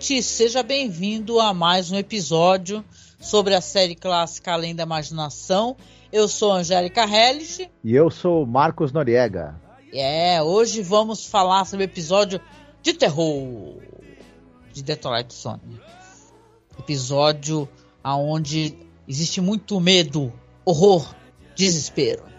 ouvinte, seja bem-vindo a mais um episódio sobre a série clássica Além da Imaginação. Eu sou Angélica Hellish. E eu sou Marcos Noriega. É, hoje vamos falar sobre o episódio de terror de Twilight Zone. Episódio onde existe muito medo, horror, desespero.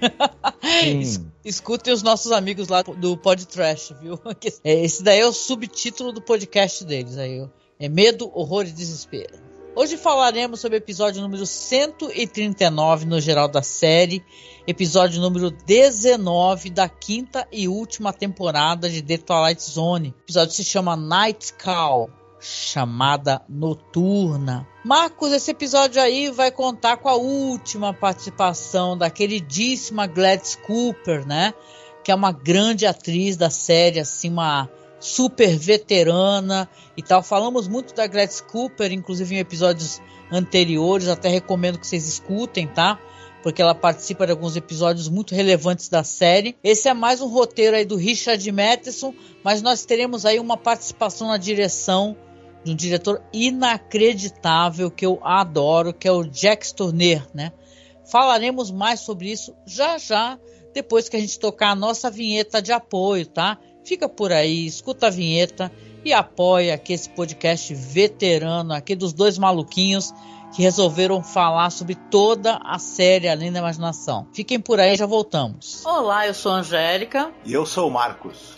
Es- Escutem os nossos amigos lá do Pod Trash, viu? Esse daí é o subtítulo do podcast deles. Aí, é Medo, Horror e Desespero. Hoje falaremos sobre o episódio número 139 no geral da série, episódio número 19 da quinta e última temporada de The Twilight Zone. O episódio se chama Night Call, chamada noturna. Marcos, esse episódio aí vai contar com a última participação da queridíssima Gladys Cooper, né? Que é uma grande atriz da série, assim, uma super veterana e tal. Falamos muito da Gladys Cooper, inclusive em episódios anteriores, até recomendo que vocês escutem, tá? Porque ela participa de alguns episódios muito relevantes da série. Esse é mais um roteiro aí do Richard Matheson, mas nós teremos aí uma participação na direção de um diretor inacreditável que eu adoro, que é o Jack Turner, né? Falaremos mais sobre isso já já, depois que a gente tocar a nossa vinheta de apoio, tá? Fica por aí, escuta a vinheta e apoia aqui esse podcast veterano aqui dos dois maluquinhos que resolveram falar sobre toda a série Além da Imaginação. Fiquem por aí, já voltamos. Olá, eu sou a Angélica. E eu sou o Marcos.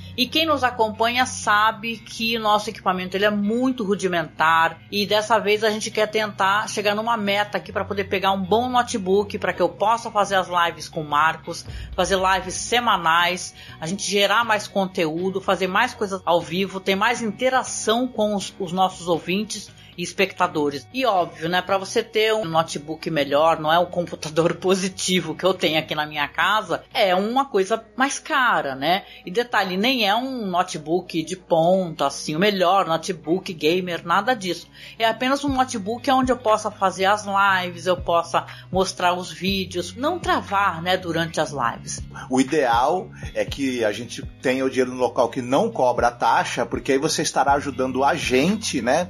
E quem nos acompanha sabe que nosso equipamento ele é muito rudimentar e dessa vez a gente quer tentar chegar numa meta aqui para poder pegar um bom notebook para que eu possa fazer as lives com o Marcos, fazer lives semanais, a gente gerar mais conteúdo, fazer mais coisas ao vivo, ter mais interação com os, os nossos ouvintes e espectadores. E óbvio, né, para você ter um notebook melhor, não é o computador positivo que eu tenho aqui na minha casa, é uma coisa mais cara, né? E detalhe, nem é um notebook de ponta, assim, o melhor notebook gamer, nada disso. É apenas um notebook onde eu possa fazer as lives, eu possa mostrar os vídeos, não travar, né, durante as lives. O ideal é que a gente tenha o dinheiro no local que não cobra a taxa, porque aí você estará ajudando a gente, né?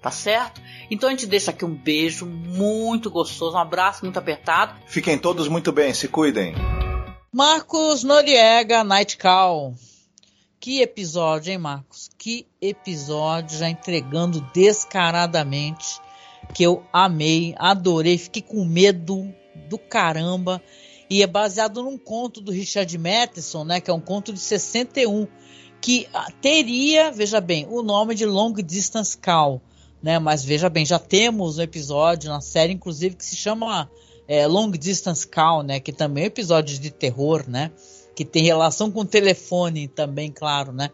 Tá certo? Então a gente deixa aqui um beijo muito gostoso, um abraço muito apertado. Fiquem todos muito bem, se cuidem. Marcos Noriega, Night Call. Que episódio, hein, Marcos? Que episódio já entregando descaradamente que eu amei, adorei, fiquei com medo do caramba. E é baseado num conto do Richard Matheson, né, que é um conto de 61, que teria, veja bem, o nome de Long Distance Call, né? Mas veja bem, já temos um episódio na série, inclusive, que se chama é, Long Distance Call, né? Que também é um episódio de terror, né? Que tem relação com o telefone também, claro, né?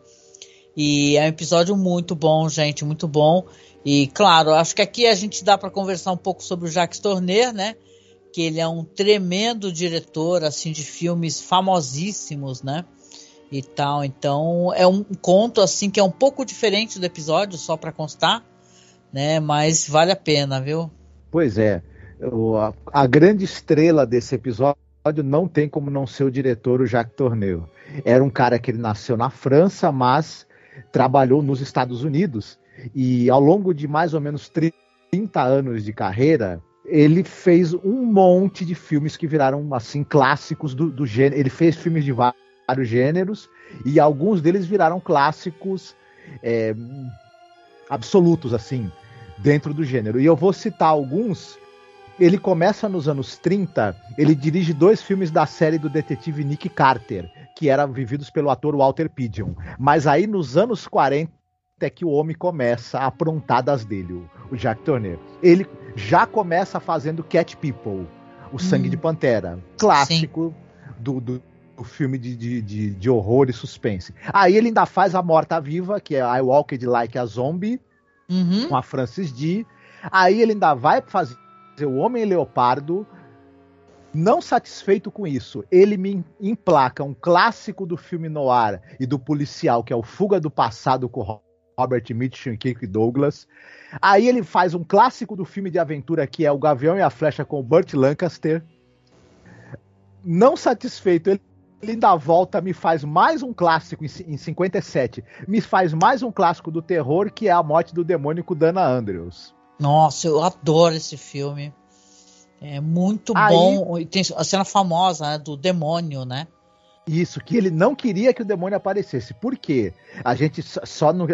E é um episódio muito bom, gente, muito bom. E claro, acho que aqui a gente dá para conversar um pouco sobre o Jacques Tourneur, né? Que ele é um tremendo diretor assim de filmes famosíssimos, né? E tal. Então é um conto assim que é um pouco diferente do episódio, só para constar, né? Mas vale a pena, viu? Pois é. O, a, a, grande estrela desse episódio não tem como não ser o diretor, o Jacques Tourneur. Era um cara que ele nasceu na França, mas trabalhou nos Estados Unidos e ao longo de mais ou menos 30 anos de carreira, ele fez um monte de filmes que viraram assim clássicos do, do gênero. Ele fez filmes de vários gêneros e alguns deles viraram clássicos é, absolutos assim dentro do gênero. E eu vou citar alguns. Ele começa nos anos 30, ele dirige dois filmes da série do detetive Nick Carter, que eram vividos pelo ator Walter Pidgeon. Mas aí nos anos 40 é que o homem começa a aprontar das dele, o, o Jack Turner. Ele já começa fazendo Cat People, o Sangue hum. de Pantera, clássico do, do, do, filme de, de, de, de, horror e suspense. Aí ele ainda faz A Morta Viva, que é I Walked Like a Zombie, uhum. com a Francis D. Aí ele ainda vai fazer O Homem Leopardo, não satisfeito com isso, ele me emplaca um clássico do filme noir e do policial, que é o Fuga do Passado com Robert Mitchum e Kirk Douglas. Aí ele faz um clássico do filme de aventura que é O Gavião e a Flecha com Burt Lancaster. Não satisfeito, ele ainda volta, me faz mais um clássico em 57. Me faz mais um clássico do terror que é A Morte do Demônio com Dana Andrews. Nossa, eu adoro esse filme. É muito Aí, bom. E tem a cena famosa né, do demônio, né? Isso, que ele não queria que o demônio aparecesse. Por quê? A gente só não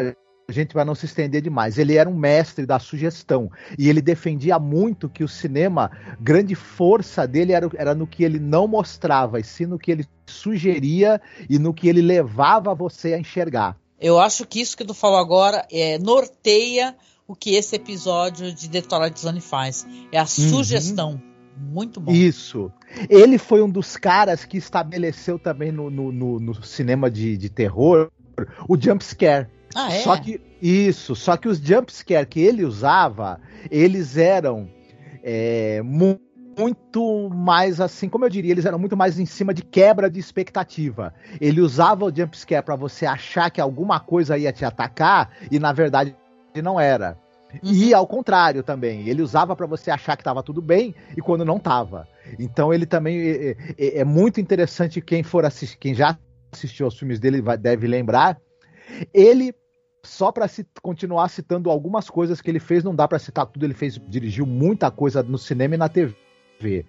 a gente vai não se estender demais. Ele era um mestre da sugestão e ele defendia muito que o cinema, grande força dele era, era no que ele não mostrava, e sim no que ele sugeria e no que ele levava você a enxergar. Eu acho que isso que tu falou agora é, norteia o que esse episódio de The Twilight Zone faz. É a uhum. sugestão. Muito bom. Isso. Ele foi um dos caras que estabeleceu também no, no, no, no cinema de, de terror o jump scare. Ah, é? Só que isso, só que os jumpscare que ele usava, eles eram é, mu muito mais assim, como eu diria, eles eram muito mais em cima de quebra de expectativa. Ele usava o jumpscare para você achar que alguma coisa ia te atacar e na verdade não era. Uhum. E ao contrário também, ele usava para você achar que estava tudo bem e quando não estava. Então ele também é, é, é, muito interessante quem for assistir, quem já assistiu aos filmes dele vai, deve lembrar. Ele só para continuar citando algumas coisas que ele fez, não dá para citar tudo, ele fez, dirigiu muita coisa no cinema e na TV.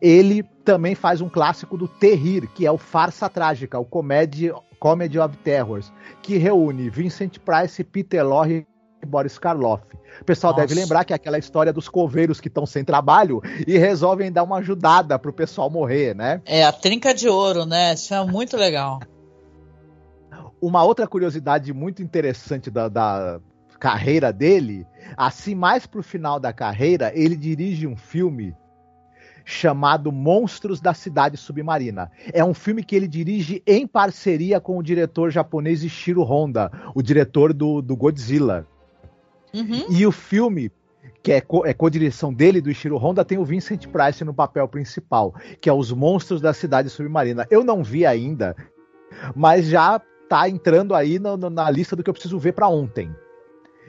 Ele também faz um clássico do Terrir, que é o Farsa Trágica, o Comedy, Comedy of Terrors, que reúne Vincent Price, Peter Lorre e Boris Karloff. O pessoal Nossa. deve lembrar que é aquela história dos coveiros que estão sem trabalho e resolvem dar uma ajudada pro pessoal morrer, né? É, a trinca de ouro, né? Isso é muito legal. Uma outra curiosidade muito interessante da, da carreira dele, assim mais pro final da carreira, ele dirige um filme chamado Monstros da Cidade Submarina. É um filme que ele dirige em parceria com o diretor japonês Ishiro Honda, o diretor do, do Godzilla. Uhum. E o filme, que é, co é co-direção dele, do Ishiro Honda, tem o Vincent Price no papel principal, que é Os Monstros da Cidade Submarina. Eu não vi ainda, mas já tá entrando aí no, na lista do que eu preciso ver para ontem.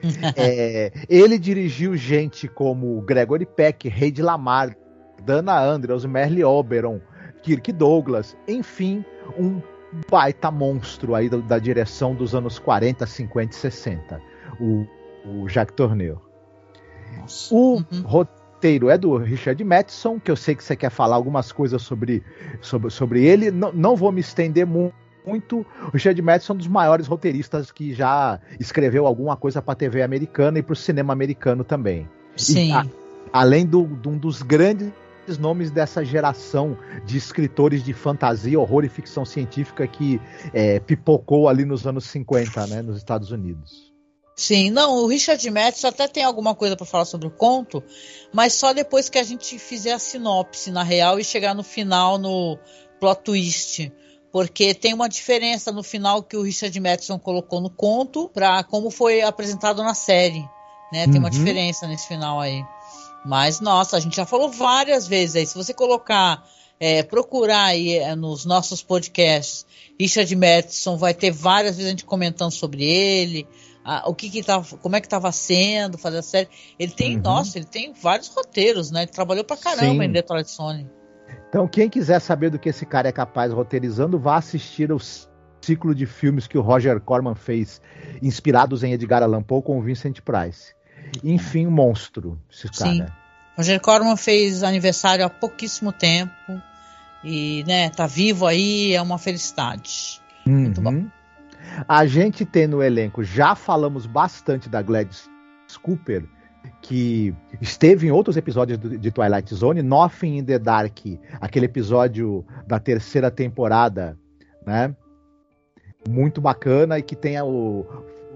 é, ele dirigiu gente como Gregory Peck, Reid Lamar, Dana Andrews, Merle Oberon, Kirk Douglas, enfim, um baita monstro aí da, da direção dos anos 40, 50 e 60, o, o Jacques Tourneur. O uhum. roteiro é do Richard Matheson, que eu sei que você quer falar algumas coisas sobre, sobre, sobre ele, não, não vou me estender muito muito. O Richard Madison é um dos maiores roteiristas que já escreveu alguma coisa para a TV americana e para o cinema americano também. Sim. a- além do, de um dos grandes nomes dessa geração de escritores de fantasia, horror e ficção científica que é, pipocou ali nos anos 50, né, nos Estados Unidos. Sim, não, o Richard Matheson até tem alguma coisa para falar sobre o conto, mas só depois que a gente fizer a sinopse na real e chegar no final no plot twist. Porque tem uma diferença no final que o Richard Matheson colocou no conto para como foi apresentado na série. Né? Tem uma Uhum. diferença nesse final aí. Mas, nossa, a gente já falou várias vezes aí. Se você colocar, é, procurar aí é, nos nossos podcasts, Richard Matheson vai ter várias vezes a gente comentando sobre ele, a- o que que tava, como é que estava sendo fazer a série. Ele tem, Uhum. nossa, ele tem vários roteiros, né? Ele trabalhou pra caramba Sim. em Detroit Sony. Então, quem quiser saber do que esse cara é capaz roteirizando, vá assistir o ciclo de filmes que o Roger Corman fez, inspirados em Edgar Allan Poe com o Vincent Price. Enfim, um monstro, esse Sim. cara. Roger Corman fez aniversário há pouquíssimo tempo e, né, tá vivo aí, é uma felicidade. Muito bom. Uhum. A gente tem no elenco, já falamos bastante da Gladys Cooper, que esteve em outros episódios de Twilight Zone, Nothing in the Dark, aquele episódio da terceira temporada, né? Muito bacana e que tem o,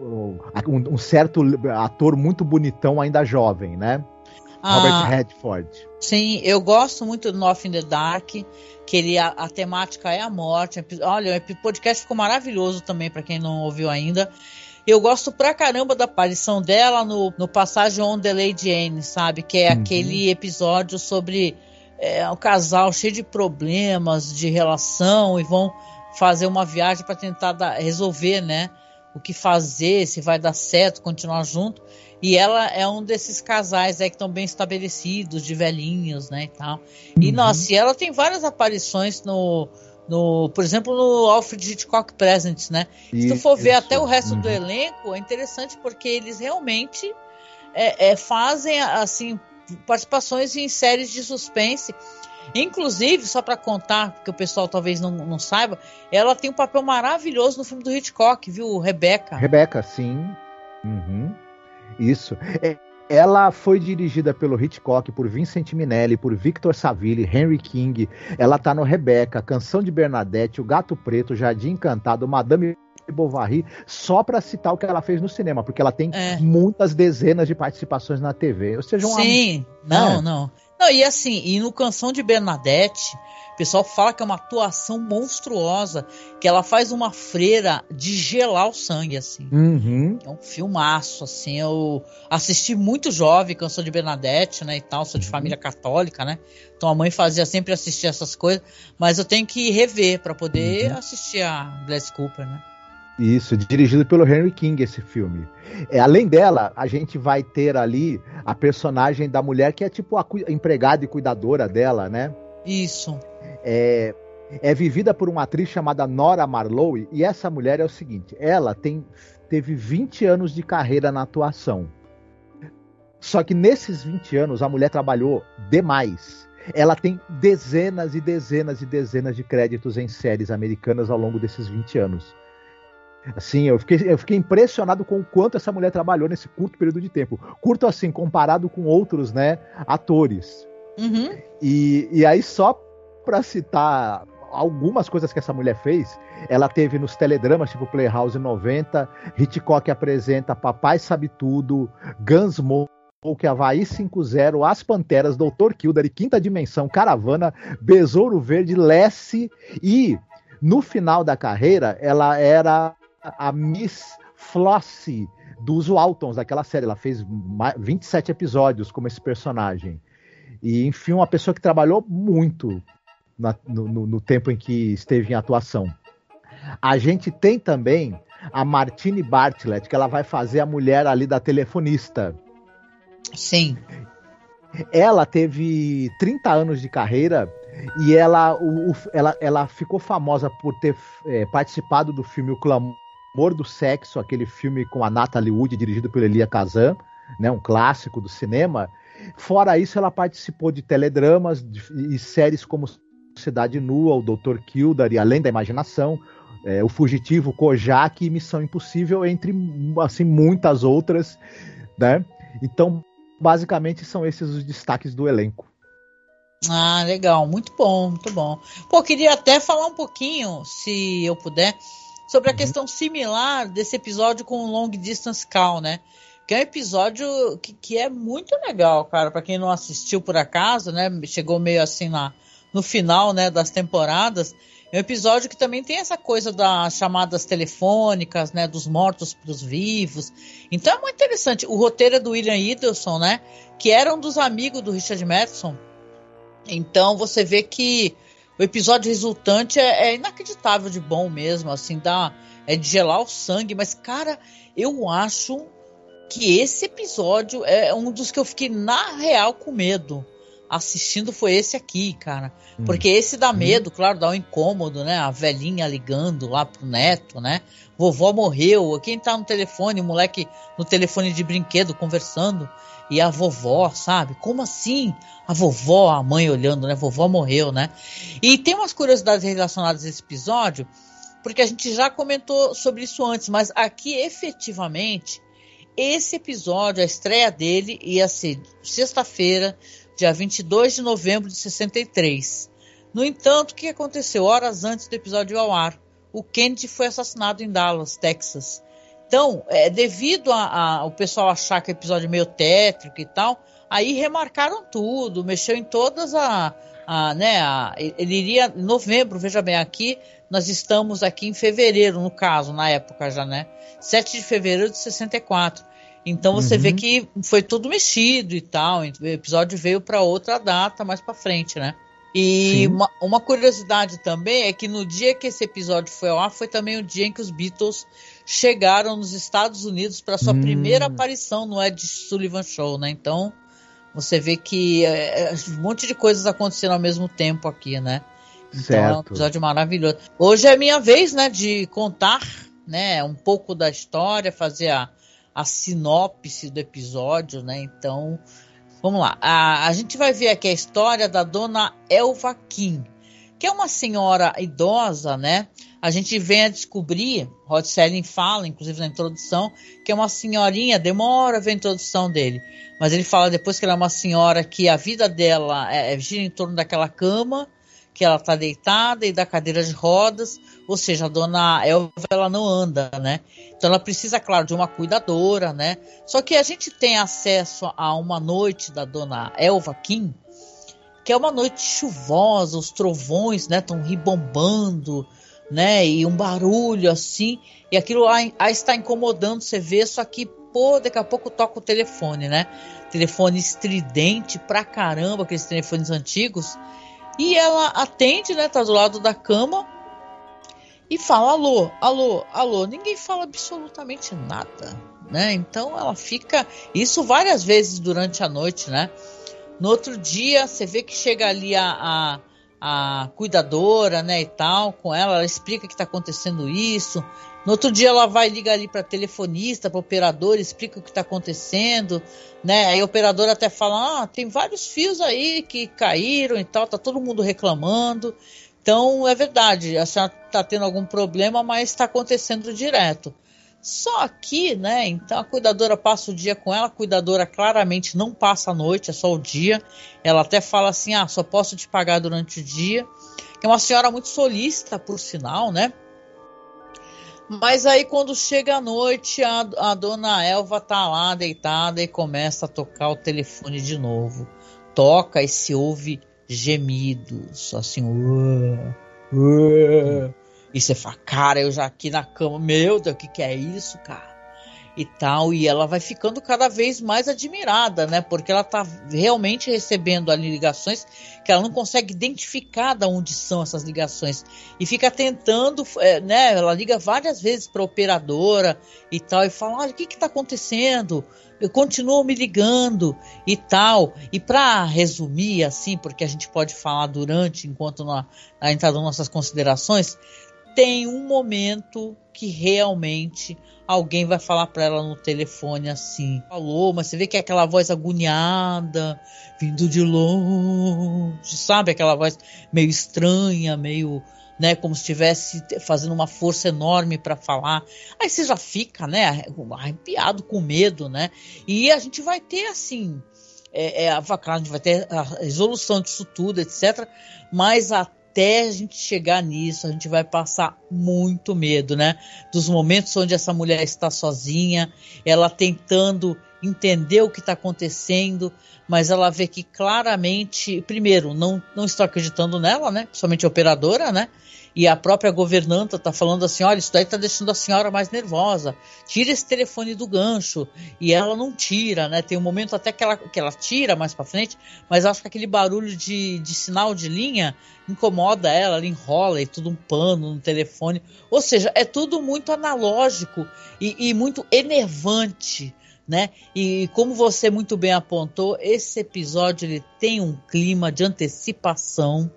o- um, certo ator muito bonitão, ainda jovem, né? Robert Ah, Redford. sim, eu gosto muito do Nothing in the Dark, que ele, a, a temática é a morte. Olha, o podcast ficou maravilhoso também, para quem não ouviu ainda. Eu gosto pra caramba da aparição dela no, no Passagem on the Lady Jane, sabe? Que é Uhum. aquele episódio sobre é, um casal cheio de problemas de relação e vão fazer uma viagem para tentar dar- resolver, né? O que fazer, se vai dar certo, continuar junto. E ela é um desses casais aí que estão bem estabelecidos, de velhinhos, né, e tal. E, Uhum. nossa, e ela tem várias aparições no, no por exemplo, no Alfred Hitchcock Presents, né? Se tu for ver Isso. até o resto do Uhum. elenco, é interessante porque eles realmente é, é, fazem assim participações em séries de suspense. Inclusive, só para contar, porque o pessoal talvez não, não saiba, ela tem um papel maravilhoso no filme do Hitchcock, viu, Rebecca? Rebeca, sim. Uhum. Isso. É, ela foi dirigida pelo Hitchcock, por Vincent Minelli, por Victor Saville, Henry King. Ela tá no Rebeca, Canção de Bernadette, O Gato Preto, Jardim Encantado, Madame Bovary, só para citar o que ela fez no cinema, porque ela tem É. muitas dezenas de participações na TV. Ou seja, uma Sim, não, É. não. Não, e assim, e no Canção de Bernadette, pessoal fala que é uma atuação monstruosa, que ela faz uma freira de gelar o sangue, assim. Uhum. É um filmaço, assim. Eu assisti muito jovem Canção de Bernadette, né, e tal. Sou de Uhum. família católica, né? Então a mãe fazia sempre assistir essas coisas, mas eu tenho que rever para poder Uhum. assistir a Glass Cooper, né? Isso, dirigido pelo Henry King, esse filme. É, além dela, a gente vai ter ali a personagem da mulher que é tipo a empregada e cuidadora dela, né? Isso. É, é vivida por uma atriz chamada Nora Marlowe, e essa mulher é o seguinte: ela tem, teve 20 anos de carreira na atuação. Só que nesses 20 anos a mulher trabalhou demais. Ela tem dezenas e dezenas e dezenas de créditos em séries americanas ao longo desses 20 anos. Assim, eu fiquei, eu fiquei impressionado com o quanto essa mulher trabalhou nesse curto período de tempo. Curto assim, comparado com outros, né, atores. Uhum. E, e aí, só pra citar algumas coisas que essa mulher fez, ela teve nos teledramas, tipo Playhouse 90, Hitchcock apresenta Papai Sabe Tudo, Gunsmoke, Havaí 5-0, As Panteras, Doutor Kildare, Quinta Dimensão, Caravana, Besouro Verde, Lessie e no final da carreira ela era a Miss Flossie dos Waltons, daquela série. Ela fez ma- 27 episódios como esse personagem. E, enfim, uma pessoa que trabalhou muito na- no, no- tempo em que esteve em atuação. A gente tem também a Martine Bartlett, que ela vai fazer a mulher ali da telefonista. Sim. Ela teve 30 anos de carreira e ela, o- ela, ela ficou famosa por ter é, participado do filme O Clamor do Sexo, aquele filme com a Natalie Wood, dirigido por Elia Kazan, né, um clássico do cinema. Fora isso, ela participou de teledramas e séries como Cidade Nua, o Dr. Kildare, Além da Imaginação, é, O Fugitivo, Kojak e Missão Impossível, entre assim muitas outras, né? Então, basicamente são esses os destaques do elenco. Ah, legal, muito bom, muito bom. Pô, queria até falar um pouquinho, se eu puder, sobre a uhum. questão similar desse episódio com o Long Distance Call, né? Que é um episódio que, que é muito legal, cara, para quem não assistiu por acaso, né? Chegou meio assim na, no final, né, das temporadas. É um episódio que também tem essa coisa das chamadas telefônicas, né, dos mortos para os vivos. Então é muito interessante. O roteiro é do William Idelson, né, que era um dos amigos do Richard Madison. Então você vê que o episódio resultante é, é inacreditável de bom mesmo, assim, dá é de gelar o sangue. Mas cara, eu acho que esse episódio é um dos que eu fiquei na real com medo assistindo foi esse aqui, cara. Hum. Porque esse dá medo, hum. claro, dá um incômodo, né? A velhinha ligando lá pro neto, né? Vovó morreu. Quem tá no telefone, o moleque no telefone de brinquedo conversando. E a vovó, sabe? Como assim? A vovó, a mãe olhando, né? Vovó morreu, né? E tem umas curiosidades relacionadas a esse episódio, porque a gente já comentou sobre isso antes, mas aqui efetivamente esse episódio, a estreia dele ia ser sexta-feira, dia 22 de novembro de 63. No entanto, o que aconteceu? Horas antes do episódio ao ar, o Kennedy foi assassinado em Dallas, Texas. Então, é, devido ao pessoal achar que o episódio é meio tétrico e tal, aí remarcaram tudo, mexeu em todas a, a, né, a, ele iria em novembro, veja bem, aqui nós estamos aqui em fevereiro, no caso, na época já, né? 7 de fevereiro de 64. Então você uhum. vê que foi tudo mexido e tal. O episódio veio para outra data mais para frente, né? E uma, uma, curiosidade também é que no dia que esse episódio foi ao ar foi também o dia em que os Beatles chegaram nos Estados Unidos para sua hum. primeira aparição no Ed Sullivan Show, né? Então você vê que é, é, um monte de coisas aconteceram ao mesmo tempo aqui, né? Então certo. é um episódio maravilhoso. Hoje é minha vez, né, de contar, né, um pouco da história, fazer a a sinopse do episódio, né? Então, vamos lá. A, a gente vai ver aqui a história da dona Elva Kim, que é uma senhora idosa, né? A gente vem a descobrir, Rod Serling fala, inclusive na introdução, que é uma senhorinha, demora a ver a introdução dele, mas ele fala depois que ela é uma senhora que a vida dela é, é gira em torno daquela cama, que ela está deitada e da cadeira de rodas, ou seja, a dona Elva ela não anda, né? Então ela precisa, claro, de uma cuidadora, né? Só que a gente tem acesso a uma noite da dona Elva Kim, que é uma noite chuvosa, os trovões, né, estão ribombando, né, e um barulho assim, e aquilo aí está incomodando, você vê, só que, pô, daqui a pouco toca o telefone, né? Telefone estridente pra caramba, aqueles telefones antigos, e ela atende, né? Tá do lado da cama e fala alô, alô, alô. Ninguém fala absolutamente nada, né? Então ela fica isso várias vezes durante a noite, né? No outro dia você vê que chega ali a, a, a cuidadora, né, e tal, com ela, ela explica que está acontecendo isso. No outro dia ela vai ligar ali para telefonista, para operador, explica o que está acontecendo, né? Aí a operadora até fala: "Ah, tem vários fios aí que caíram e tal, tá todo mundo reclamando". Então é verdade, a senhora está tendo algum problema, mas está acontecendo direto. Só que, né? Então a cuidadora passa o dia com ela, a cuidadora claramente não passa a noite, é só o dia. Ela até fala assim: ah, só posso te pagar durante o dia. É uma senhora muito solícita, por sinal, né? Mas aí quando chega a noite, a, a dona Elva tá lá deitada e começa a tocar o telefone de novo. Toca e se ouve gemidos, assim, uh, uh, e você fala, cara, eu já aqui na cama, meu Deus, o que, que é isso, cara? E tal, e ela vai ficando cada vez mais admirada, né? Porque ela tá realmente recebendo ali ligações que ela não consegue identificar de onde são essas ligações e fica tentando, é, né? Ela liga várias vezes para operadora e tal e fala, olha, o que que tá acontecendo? Eu continuo me ligando e tal. E para resumir assim, porque a gente pode falar durante, enquanto na, a entrada nossas considerações, tem um momento que realmente alguém vai falar para ela no telefone assim, falou, mas você vê que é aquela voz agoniada, vindo de longe, sabe? Aquela voz meio estranha, meio né, como se estivesse fazendo uma força enorme para falar. Aí você já fica, né, arrepiado com medo, né? E a gente vai ter assim, é, é, a gente vai ter a resolução disso tudo, etc. Mas até a gente chegar nisso, a gente vai passar muito medo, né? Dos momentos onde essa mulher está sozinha, ela tentando entender o que está acontecendo, mas ela vê que claramente, primeiro, não, não está acreditando nela, né? Somente a operadora, né? E a própria governanta está falando assim: olha, isso daí está deixando a senhora mais nervosa. Tira esse telefone do gancho. E ela não tira, né? Tem um momento até que ela, que ela tira mais para frente, mas acho que aquele barulho de, de sinal de linha incomoda ela, ela enrola e tudo um pano no telefone. Ou seja, é tudo muito analógico e, e muito enervante né? E como você muito bem apontou, esse episódio ele tem um clima de antecipação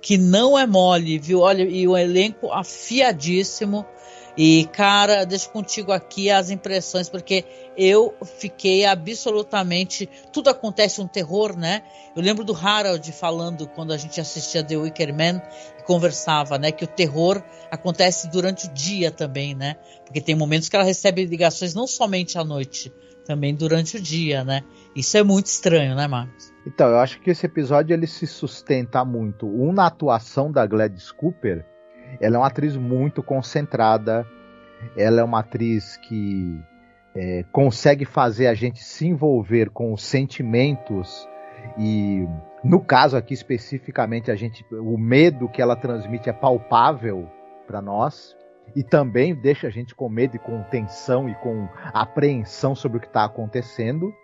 que não é mole, viu? Olha, e o elenco afiadíssimo. E, cara, deixo contigo aqui as impressões, porque eu fiquei absolutamente. Tudo acontece um terror, né? Eu lembro do Harold falando quando a gente assistia The Wicker Man e conversava, né? Que o terror acontece durante o dia também, né? Porque tem momentos que ela recebe ligações não somente à noite, também durante o dia, né? Isso é muito estranho, né, Marcos? Então, eu acho que esse episódio ele se sustenta muito. Um na atuação da Gladys Cooper, ela é uma atriz muito concentrada, ela é uma atriz que é, consegue fazer a gente se envolver com os sentimentos e no caso aqui especificamente a gente o medo que ela transmite é palpável para nós e também deixa a gente com medo e com tensão e com apreensão sobre o que está acontecendo.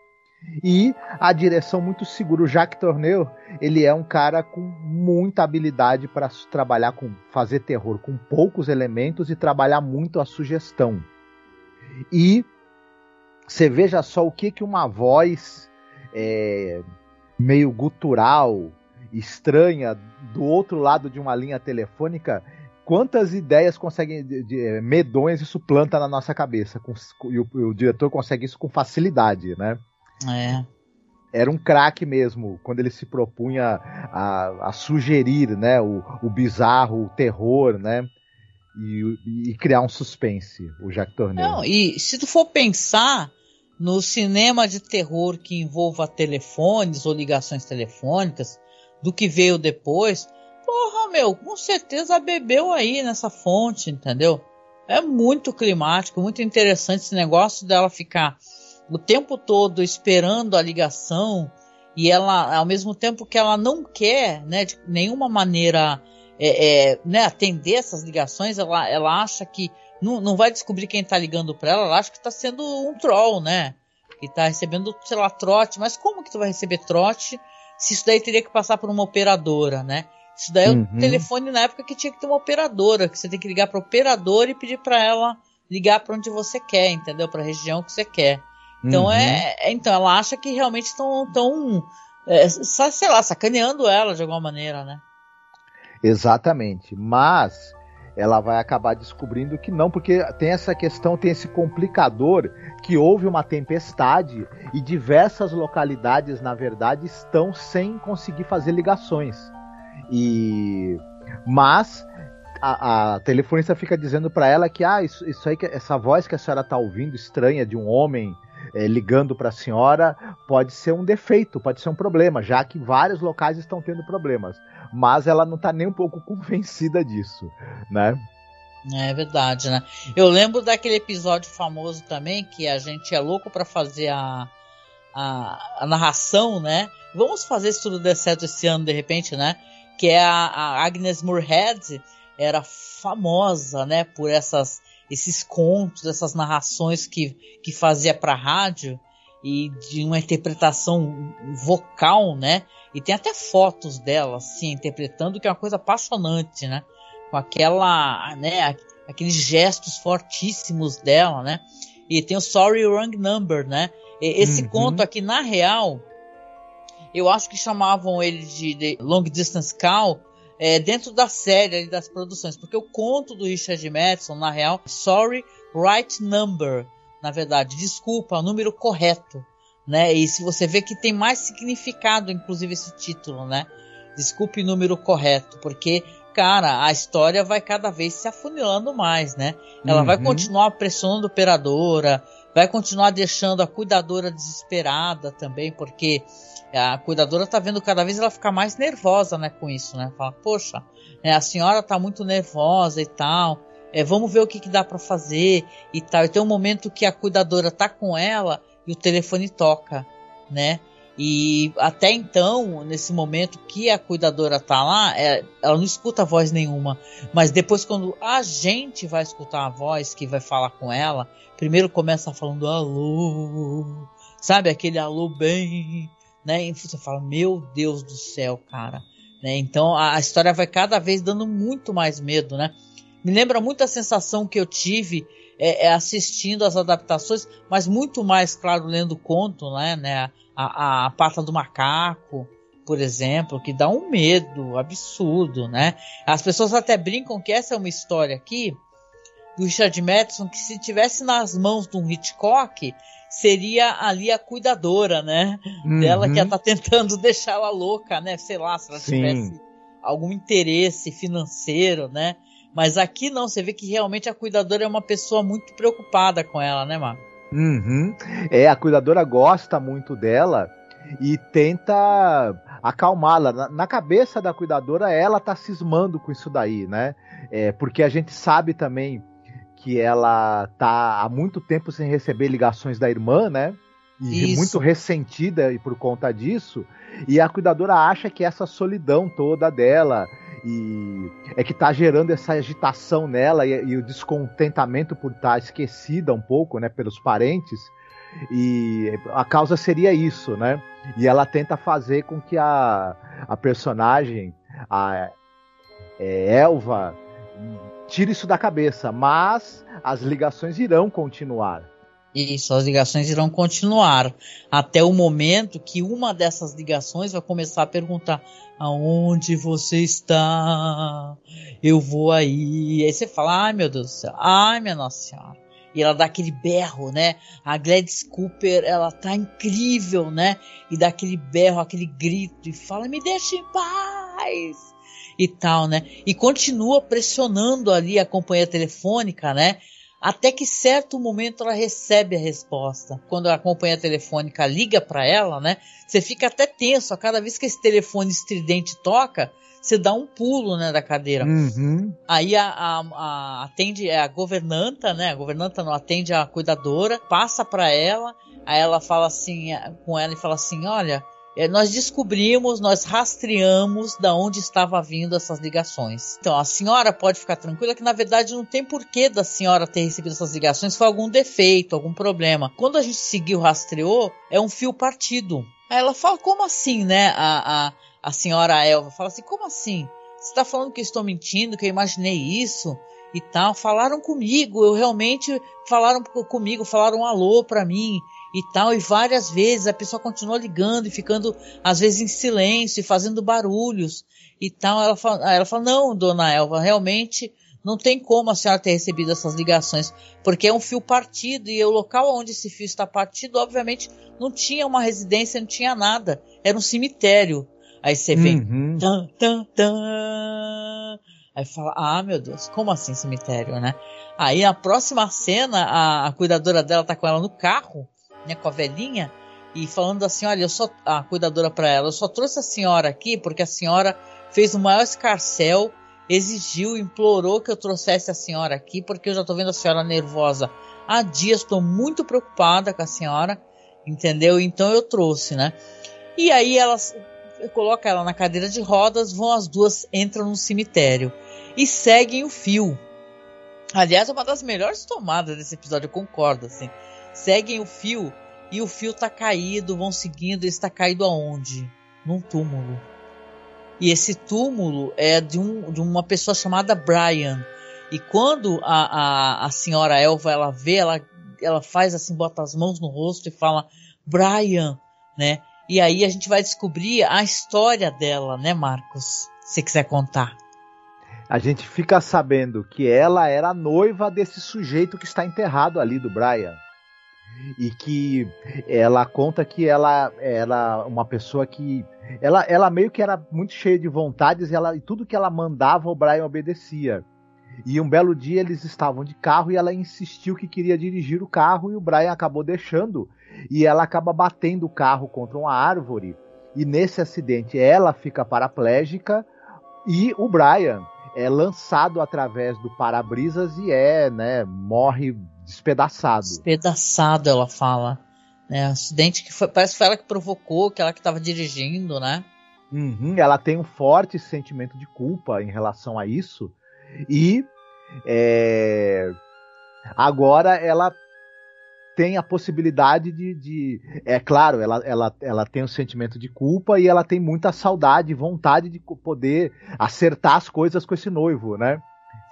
E a direção muito segura. O Jacques Tourneur, ele é um cara com muita habilidade para trabalhar com fazer terror com poucos elementos e trabalhar muito a sugestão. E você veja só o que que uma voz é, meio gutural, estranha, do outro lado de uma linha telefônica quantas ideias conseguem de, de, é, medonhas isso planta na nossa cabeça com, e, o, o, diretor consegue isso com facilidade, né? É. Era um craque mesmo quando ele se propunha a, a sugerir, né, o, o, bizarro, o terror, né, e, e, criar um suspense, o Jacques Tourneur. Não, e se tu for pensar no cinema de terror que envolva telefones ou ligações telefônicas, do que veio depois, Porra, meu, com certeza bebeu aí nessa fonte, entendeu? É muito climático, muito interessante esse negócio dela ficar o tempo todo esperando a ligação e ela, ao mesmo tempo que ela não quer, né, de nenhuma maneira é, é, né, atender essas ligações, ela, ela acha que não, não vai descobrir quem tá ligando para ela, ela acha que tá sendo um troll, né? Que tá recebendo, sei lá, trote, mas como que tu vai receber trote se isso daí teria que passar por uma operadora, né? Isso daí é uhum. o telefone na época que tinha que ter uma operadora, que você tem que ligar para operadora e pedir para ela ligar para onde você quer, entendeu? Para a região que você quer. Então uhum. é, é, então ela acha que realmente estão tão, é, sei lá, sacaneando ela de alguma maneira, né? Exatamente. Mas ela vai acabar descobrindo que não, porque tem essa questão, tem esse complicador que houve uma tempestade e diversas localidades, na verdade, estão sem conseguir fazer ligações. E mas a, a telefonista fica dizendo para ela que ah, isso, isso aí, essa voz que a senhora tá ouvindo estranha de um homem é, ligando para a senhora pode ser um defeito, pode ser um problema, já que vários locais estão tendo problemas. Mas ela não está nem um pouco convencida disso, né? É verdade, né? Eu lembro daquele episódio famoso também que a gente é louco para fazer a, a, a, narração, né? Vamos fazer se tudo der certo esse ano de repente, né? Que é a, a Agnes Moorehead, era famosa, né, por essas esses contos, essas narrações que, que fazia para rádio e de uma interpretação vocal, né? E tem até fotos dela assim interpretando que é uma coisa apaixonante, né? Com aquela, né, aqueles gestos fortíssimos dela, né? E tem o Sorry Wrong Number, né? Esse uhum. conto aqui na real eu acho que chamavam ele de, de Long Distance Call é, dentro da série das produções, porque o conto do Richard Madison, na real, Sorry, Right Number, na verdade, desculpa, o número correto, né? E se você vê que tem mais significado, inclusive esse título, né? Desculpe o número correto, porque cara, a história vai cada vez se afunilando mais, né? Ela Uhum. vai continuar pressionando a operadora, vai continuar deixando a cuidadora desesperada também, porque a cuidadora tá vendo cada vez ela ficar mais nervosa, né, com isso, né? Fala, poxa, né, a senhora tá muito nervosa e tal. É, vamos ver o que, que dá para fazer e tal. E tem um momento que a cuidadora tá com ela e o telefone toca, né? E até então, nesse momento que a cuidadora tá lá, é, ela não escuta voz nenhuma. Mas depois, quando a gente vai escutar a voz que vai falar com ela, primeiro começa falando alô, sabe? Aquele alô bem, né? E você fala, meu Deus do céu, cara. Né? Então a, a história vai cada vez dando muito mais medo, né? Me lembra muito a sensação que eu tive é, é, assistindo as adaptações, mas muito mais, claro, lendo o conto, né? né? A, a pata do macaco, por exemplo, que dá um medo absurdo, né? As pessoas até brincam que essa é uma história aqui do Richard Madison que se tivesse nas mãos de um Hitchcock seria ali a cuidadora, né? Dela que Uhum. ela tá tentando deixá-la louca, né? Sei lá, se ela Sim. tivesse algum interesse financeiro, né? Mas aqui não, você vê que realmente a cuidadora é uma pessoa muito preocupada com ela, né, Marco? Uhum. É, a cuidadora gosta muito dela e tenta acalmá-la. Na, na cabeça da cuidadora, ela tá cismando com isso daí, né? É, porque a gente sabe também que ela tá há muito tempo sem receber ligações da irmã, né? E Isso. muito ressentida e por conta disso. E a cuidadora acha que essa solidão toda dela e é que tá gerando essa agitação nela e, e o descontentamento por estar esquecida um pouco, né, pelos parentes. E a causa seria isso, né? E ela tenta fazer com que a, a personagem, a é, Elva, tire isso da cabeça, mas as ligações irão continuar. Isso, as ligações irão continuar até o momento que uma dessas ligações vai começar a perguntar aonde você está? Eu vou aí. Aí você fala, ai meu Deus do céu, ai minha Nossa Senhora. E ela dá aquele berro, né? A Gladys Cooper, ela tá incrível, né? E dá aquele berro, aquele grito e fala, me deixa em paz! E tal, né? E continua pressionando ali a companhia telefônica, né? Até que certo momento ela recebe a resposta. Quando a companhia telefônica liga para ela, né? Você fica até tenso. A cada vez que esse telefone estridente toca, você dá um pulo, né, da cadeira. Uhum. Aí a, a, a- atende é a governanta, né? A governanta não atende a cuidadora, passa para ela, aí ela fala assim é, com ela e fala assim, olha, é, nós descobrimos, nós rastreamos da onde estava vindo essas ligações. Então a senhora pode ficar tranquila que na verdade não tem porquê da senhora ter recebido essas ligações, foi algum defeito, algum problema. Quando a gente seguiu, rastreou, é um fio partido. Aí ela fala, como assim, né? A, a, a senhora Elva fala assim, como assim? Você tá falando que eu estou mentindo, que eu imaginei isso e tal? Falaram comigo, eu realmente falaram co- comigo, falaram um alô pra mim e tal, e várias vezes a pessoa continuou ligando e ficando às vezes em silêncio e fazendo barulhos e tal. Ela fala, ela fala não, dona Elva, realmente não tem como a senhora ter recebido essas ligações, porque é um fio partido e o local onde esse fio está partido, obviamente, não tinha uma residência, não tinha nada, era um cemitério. Aí você vem, Uhum. Tan, tan, tan. Aí fala, ah, meu Deus, como assim cemitério, né? Aí na próxima cena, a, a cuidadora dela tá com ela no carro, né, com a velhinha, e falando assim, olha, eu só, a cuidadora para ela, eu só trouxe a senhora aqui porque a senhora fez o maior escarcel, exigiu, implorou que eu trouxesse a senhora aqui, porque eu já tô vendo a senhora nervosa há dias, estou muito preocupada com a senhora, entendeu? Então eu trouxe, né? E aí elas coloca ela na cadeira de rodas, vão as duas, entram no cemitério e seguem o fio. Aliás, é uma das melhores tomadas desse episódio, eu concordo, assim. Seguem o fio e o fio tá caído, vão seguindo, está caído aonde? Num túmulo. E esse túmulo é de, um, de uma pessoa chamada Brian. E quando a, a, a senhora Elva ela vê, ela, ela faz assim, bota as mãos no rosto e fala Brian, né? E aí a gente vai descobrir a história dela, né, Marcos? Se quiser contar. A gente fica sabendo que ela era noiva desse sujeito que está enterrado ali do Brian. E que ela conta que ela era uma pessoa que ela, ela meio que era muito cheia de vontades e, ela, e tudo que ela mandava o Brian obedecia. E um belo dia eles estavam de carro e ela insistiu que queria dirigir o carro e o Brian acabou deixando e ela acaba batendo o carro contra uma árvore e nesse acidente ela fica paraplégica e o Brian é lançado através do para-brisas e é, né, morre despedaçado. Despedaçado, ela fala. É, acidente que foi, parece que foi ela que provocou, que ela que estava dirigindo, né? Uhum, ela tem um forte sentimento de culpa em relação a isso. E é, agora ela tem a possibilidade de, de, É claro, ela, ela, ela tem um sentimento de culpa e ela tem muita saudade, vontade de poder acertar as coisas com esse noivo, né?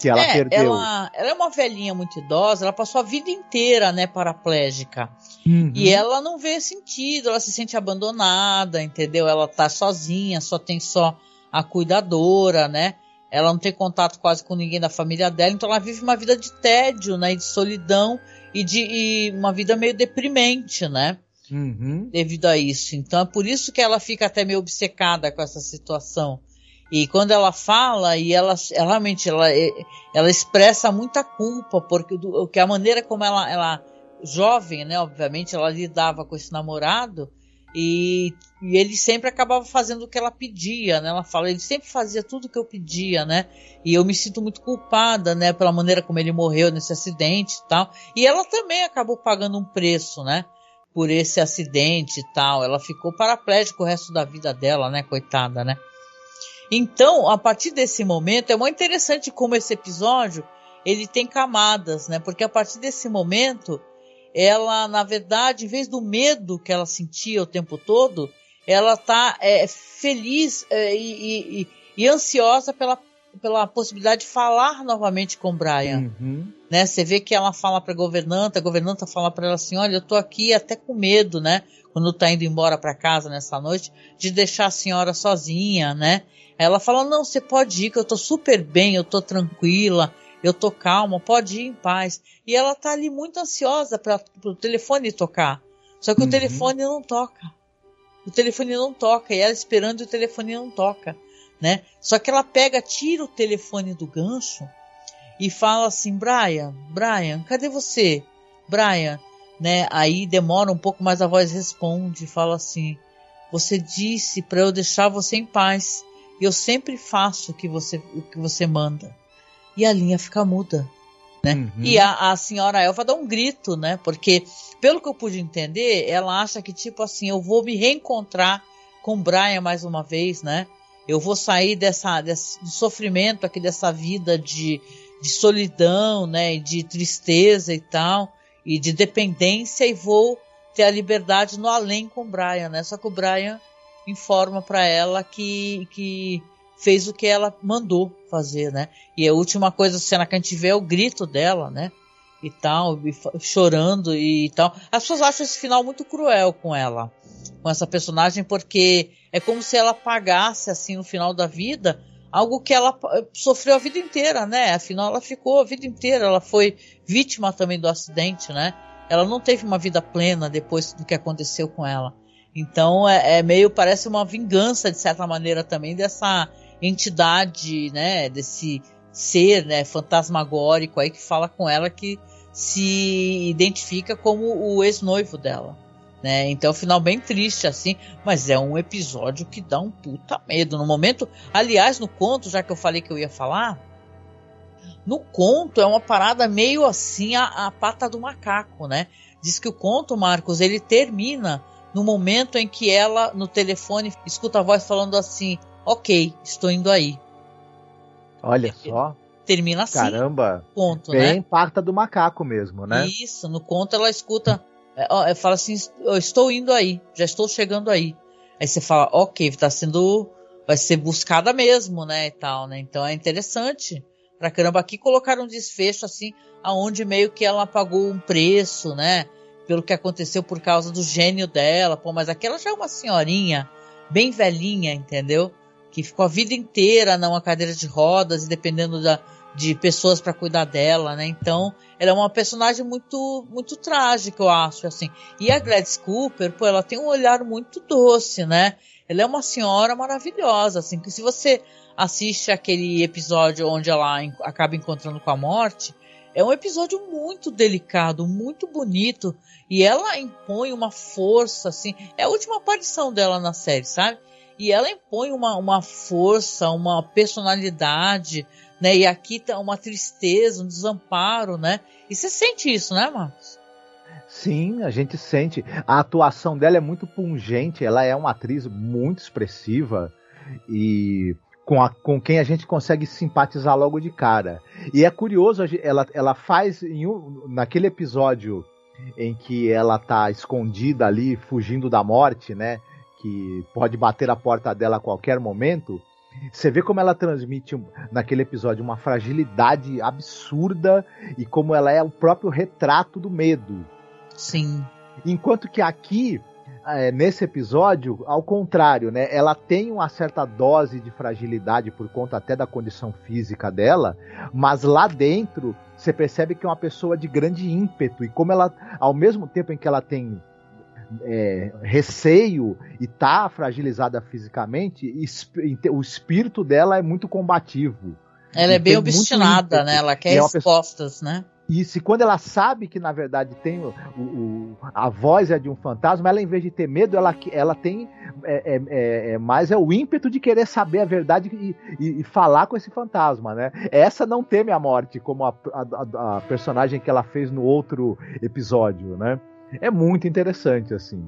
Que ela é, perdeu. Ela, ela, é uma velhinha muito idosa, ela passou a vida inteira, né, paraplégica. Uhum. E ela não vê sentido, ela se sente abandonada, entendeu? Ela tá sozinha, só tem só a cuidadora, né? Ela não tem contato quase com ninguém da família dela, então ela vive uma vida de tédio, né? De solidão e de e uma vida meio deprimente, né? Uhum. Devido a isso. Então é por isso que ela fica até meio obcecada com essa situação. E quando ela fala, e ela, ela realmente ela, ela expressa muita culpa, porque do, que a maneira como ela, ela, jovem, né, obviamente, ela lidava com esse namorado, e, e, ele sempre acabava fazendo o que ela pedia, né? Ela fala, ele sempre fazia tudo o que eu pedia, né? E eu me sinto muito culpada, né? Pela maneira como ele morreu nesse acidente e tal. E ela também acabou pagando um preço, né? Por esse acidente e tal. Ela ficou paraplégica o resto da vida dela, né? Coitada, né? Então, a partir desse momento, é muito interessante como esse episódio ele tem camadas, né? Porque a partir desse momento ela, na verdade, em vez do medo que ela sentia o tempo todo, ela está é, feliz é, e, e, e, ansiosa pela, pela possibilidade de falar novamente com o Brian. Uhum. Né? Você vê que ela fala para a governanta, a governanta fala para ela assim: Olha, eu tô aqui até com medo, né? Quando tá indo embora para casa nessa noite, de deixar a senhora sozinha, né? Ela fala: Não, você pode ir, que eu tô super bem, eu tô tranquila eu tô calma, pode ir em paz. E ela tá ali muito ansiosa para o telefone tocar. Só que uhum. o telefone não toca. O telefone não toca. E ela esperando e o telefone não toca. Né? Só que ela pega, tira o telefone do gancho e fala assim: Brian, Brian, cadê você? Brian, né? Aí demora um pouco, mas a voz responde, fala assim: Você disse para eu deixar você em paz. E eu sempre faço o que você, o que você manda e a linha fica muda. Né? Uhum. E a, a, senhora Elfa dá um grito, né? Porque, pelo que eu pude entender, ela acha que, tipo assim, eu vou me reencontrar com o Brian mais uma vez, né? Eu vou sair dessa, desse sofrimento aqui, dessa vida de, de solidão, né? De tristeza e tal, e de dependência, e vou ter a liberdade no além com o Brian, né? Só que o Brian informa para ela que, que fez o que ela mandou fazer, né? E a última coisa, a cena que a gente vê é o grito dela, né? E tal, chorando e tal. As pessoas acham esse final muito cruel com ela, com essa personagem, porque é como se ela pagasse, assim, no final da vida, algo que ela sofreu a vida inteira, né? Afinal, ela ficou a vida inteira, ela foi vítima também do acidente, né? Ela não teve uma vida plena depois do que aconteceu com ela. Então é, é meio parece uma vingança de certa maneira também dessa entidade, né, desse ser, né, fantasmagórico aí que fala com ela que se identifica como o ex-noivo dela. Né? Então, final bem triste, assim, mas é um episódio que dá um puta medo. No momento, aliás, no conto, já que eu falei que eu ia falar, no conto é uma parada meio assim a, a pata do macaco, né? Diz que o conto, Marcos, ele termina no momento em que ela, no telefone, escuta a voz falando assim: ok, estou indo aí. Olha só. Termina assim. Caramba. Ponto, bem né? parta do macaco mesmo, né? Isso, no conto ela escuta, é, fala assim, eu estou indo aí, já estou chegando aí. Aí você fala, ok, está sendo, vai ser buscada mesmo, né, e tal, né? Então é interessante. Pra caramba, aqui colocaram um desfecho assim, aonde meio que ela pagou um preço, né? Pelo que aconteceu por causa do gênio dela. Pô, mas aquela já é uma senhorinha, bem velhinha, entendeu? Que ficou a vida inteira numa cadeira de rodas e dependendo da, de pessoas para cuidar dela, né? Então, ela é uma personagem muito muito trágica, eu acho, assim. E a Gladys Cooper, pô, ela tem um olhar muito doce, né? Ela é uma senhora maravilhosa, assim, que se você assiste aquele episódio onde ela acaba encontrando com a morte, é um episódio muito delicado, muito bonito, e ela impõe uma força, assim, é a última aparição dela na série, sabe? E ela impõe uma, uma força, uma personalidade, né? E aqui tá uma tristeza, um desamparo, né? E você sente isso, né, Marcos? Sim, a gente sente. A atuação dela é muito pungente, ela é uma atriz muito expressiva e com, a, com quem a gente consegue simpatizar logo de cara. E é curioso, ela, ela faz um, naquele episódio em que ela tá escondida ali, fugindo da morte, né? Que pode bater a porta dela a qualquer momento. Você vê como ela transmite naquele episódio uma fragilidade absurda e como ela é o próprio retrato do medo. Sim. Enquanto que aqui, é, nesse episódio, ao contrário, né? Ela tem uma certa dose de fragilidade por conta até da condição física dela, mas lá dentro você percebe que é uma pessoa de grande ímpeto e como ela, ao mesmo tempo em que ela tem é, receio e tá fragilizada fisicamente, o espírito dela é muito combativo. Ela é bem obstinada, né? Ela quer é respostas, pessoa... né? E se quando ela sabe que na verdade tem o, o, a voz é de um fantasma, ela em vez de ter medo, ela, ela tem é, é, é, é mais é o ímpeto de querer saber a verdade e, e, e, falar com esse fantasma, né? Essa não teme a morte, como a, a, a personagem que ela fez no outro episódio, né? É muito interessante, assim.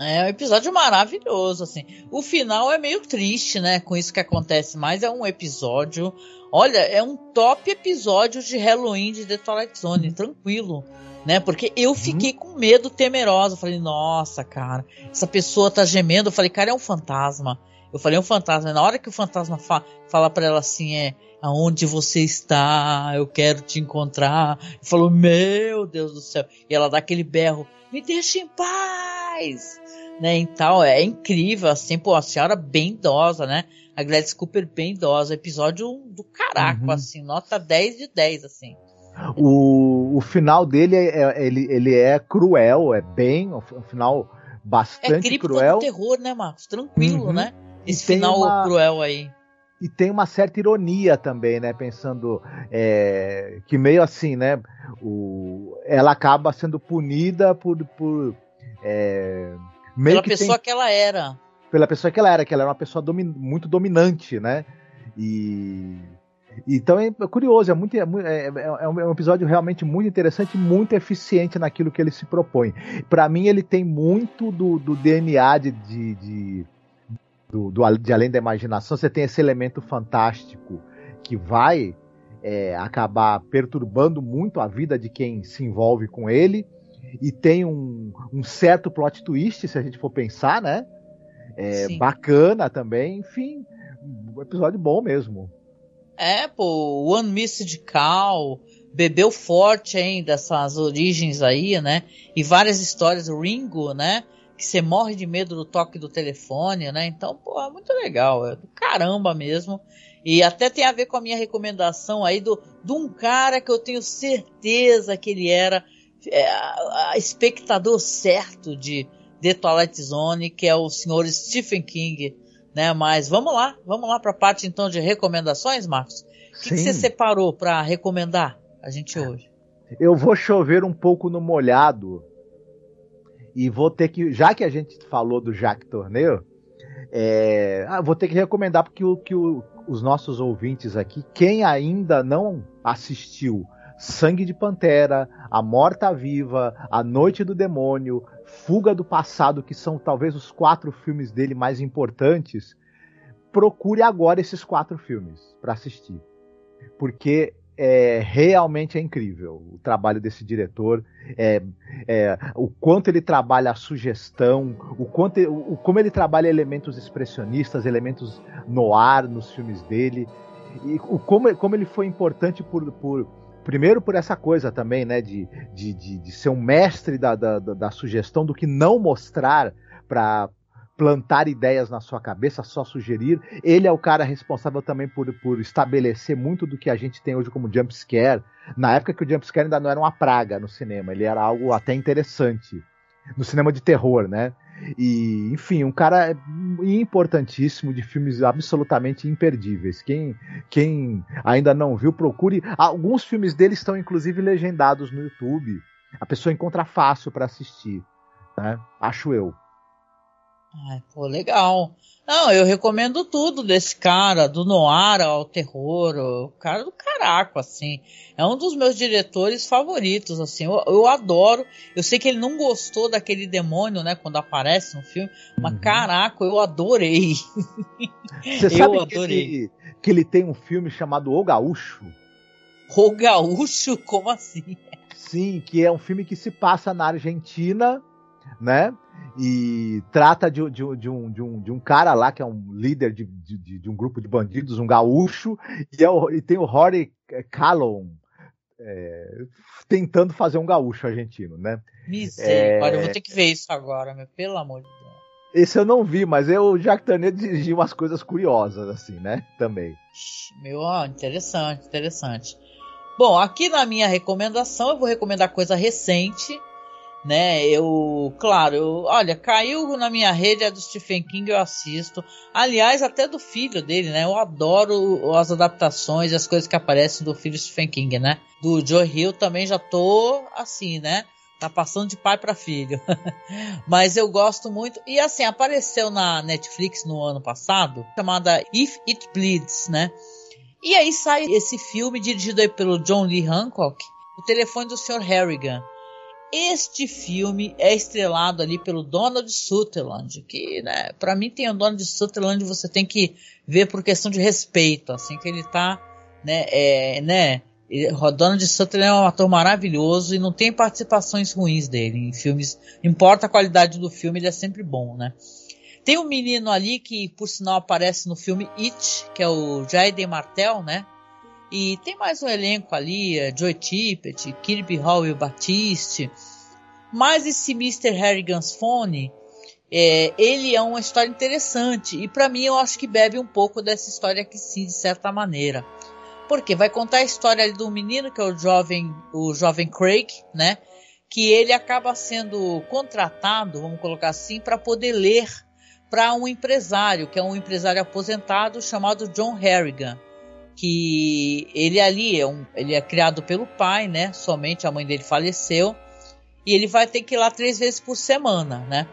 É um episódio maravilhoso, assim. O final é meio triste, né? Com isso que acontece, mas é um episódio. Olha, é um top episódio de Halloween de The Twilight Zone, tranquilo. Né? Porque eu uhum. fiquei hum. com medo temeroso. Eu falei, nossa, cara, essa pessoa tá gemendo. Eu falei, cara, é um fantasma. Eu falei, é um fantasma. Na hora que o fantasma fa fala para ela assim, é aonde você está? Eu quero te encontrar. Eu falou, meu Deus do céu. E ela dá aquele berro, me deixa em paz. Né, então é incrível, assim, pô, a senhora bem idosa, né? A Gladys Cooper bem idosa, episódio do caraco, uhum. assim, nota 10 de 10, assim. O, o final dele é, é, ele, ele é cruel, é bem, um final bastante é cruel. É terror, né, Marcos? Tranquilo, uhum. né? Esse final uma... cruel aí e tem uma certa ironia também, né? Pensando é, que meio assim, né? O, ela acaba sendo punida por. por é, meio pela que pessoa tem, que ela era. Pela pessoa que ela era, que ela era uma pessoa domi, muito dominante, né? E. Então é curioso, é, muito, é, é, é, um episódio realmente muito interessante, muito eficiente naquilo que ele se propõe. Para mim, ele tem muito do, do DNA de, de, de do, do, de Além da Imaginação, você tem esse elemento fantástico que vai é, acabar perturbando muito a vida de quem se envolve com ele. E tem um, um certo plot twist, se a gente for pensar, né? É, bacana também. Enfim, um episódio bom mesmo. É, pô, One Missed Call, bebeu forte ainda dessas origens aí, né? E várias histórias, Ringo, né? Que você morre de medo do toque do telefone, né? Então, pô, é muito legal, é do caramba mesmo. E até tem a ver com a minha recomendação aí do, de um cara que eu tenho certeza que ele era é, a, a espectador certo de The Twilight Zone, que é o senhor Stephen King, né? Mas vamos lá, vamos lá para a parte então de recomendações, Marcos. O que, que você separou para recomendar a gente hoje? Eu vou chover um pouco no molhado e vou ter que, já que a gente falou do Jacques Tourneur, é, ah, vou ter que recomendar porque o, que o, os nossos ouvintes aqui, quem ainda não assistiu Sangue de Pantera, A Morta Viva, A Noite do Demônio, Fuga do Passado, que são talvez os quatro filmes dele mais importantes, procure agora esses quatro filmes para assistir. Porque é, realmente é incrível o trabalho desse diretor, é, é, o quanto ele trabalha a sugestão, o quanto o, como ele trabalha elementos expressionistas, elementos no ar nos filmes dele, e o, como, como ele foi importante por, por primeiro por essa coisa também, né, de, de, de, de ser um mestre da, da, da, sugestão, do que não mostrar para plantar ideias na sua cabeça, só sugerir. Ele é o cara responsável também por, por estabelecer muito do que a gente tem hoje como jump scare. Na época que o jump scare ainda não era uma praga no cinema, ele era algo até interessante no cinema de terror, né? E, enfim, um cara importantíssimo de filmes absolutamente imperdíveis. Quem, quem ainda não viu, procure. Alguns filmes dele estão inclusive legendados no YouTube. A pessoa encontra fácil para assistir, né? Acho eu. Ai, pô, legal. Não, eu recomendo tudo desse cara, do noir ao terror, o cara do caraco, assim. É um dos meus diretores favoritos, assim. Eu, eu adoro. Eu sei que ele não gostou daquele demônio, né, quando aparece no filme, mas uhum. caraca, eu adorei. Você sabe eu adorei. Que ele, que ele tem um filme chamado O Gaúcho? O Gaúcho? Como assim? Sim, que é um filme que se passa na Argentina, né? e trata de, de, de, um, de, um, de um cara lá que é um líder de, de, de um grupo de bandidos, um gaúcho, e, é o, e tem o Rory Callon é, tentando fazer um gaúcho argentino, né? Misericórdia, é... eu vou ter que ver isso agora, meu, pelo amor de Deus. Esse eu não vi, mas eu, o Jack Turner dirigiu umas coisas curiosas, assim, né? Também. Meu, ó, interessante, interessante. Bom, aqui na minha recomendação, eu vou recomendar coisa recente, né? Eu, claro, eu, olha, caiu na minha rede é do Stephen King, eu assisto. Aliás, até do filho dele, né? Eu adoro as adaptações e as coisas que aparecem do filho Stephen King, né? Do Joe Hill também já tô assim, né? Tá passando de pai para filho. Mas eu gosto muito. E assim, apareceu na Netflix no ano passado, chamada If It Bleeds, né? E aí sai esse filme dirigido aí pelo John Lee Hancock, O Telefone do Sr. Harrigan este filme é estrelado ali pelo Donald Sutherland, que, né, para mim tem o Donald Sutherland você tem que ver por questão de respeito, assim que ele tá, né, é, né, Donald Sutherland é um ator maravilhoso e não tem participações ruins dele em filmes, importa a qualidade do filme, ele é sempre bom, né? Tem um menino ali que, por sinal, aparece no filme It, que é o Jaden Martel, né? E tem mais um elenco ali, é Joy Tippett, Kirby Howell Batiste. Mas esse Mr. Harrigan's Phone, é, ele é uma história interessante. E para mim eu acho que bebe um pouco dessa história aqui sim, de certa maneira. Porque vai contar a história do menino, que é o jovem, o jovem Craig, né? Que ele acaba sendo contratado, vamos colocar assim, para poder ler para um empresário, que é um empresário aposentado chamado John Harrigan que ele ali é um, ele é criado pelo pai, né? Somente a mãe dele faleceu e ele vai ter que ir lá três vezes por semana, né?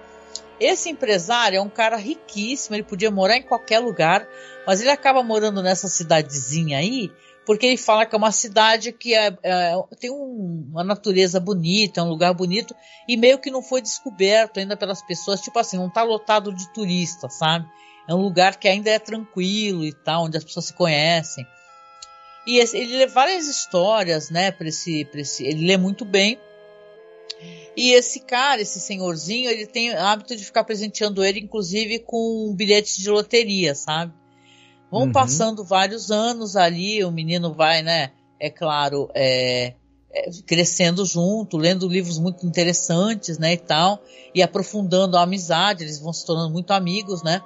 Esse empresário é um cara riquíssimo, ele podia morar em qualquer lugar, mas ele acaba morando nessa cidadezinha aí, porque ele fala que é uma cidade que é, é, tem um, uma natureza bonita, é um lugar bonito, e meio que não foi descoberto ainda pelas pessoas, tipo assim, não tá lotado de turistas, sabe? É um lugar que ainda é tranquilo e tal, onde as pessoas se conhecem. E esse, ele lê várias histórias, né, para esse, pra esse, ele lê muito bem. E esse cara, esse senhorzinho, ele tem o hábito de ficar presenteando ele, inclusive com bilhetes de loteria, sabe? Vão uhum. passando vários anos ali, o menino vai, né? É claro, é, é, crescendo junto, lendo livros muito interessantes, né, e tal, e aprofundando a amizade, eles vão se tornando muito amigos, né?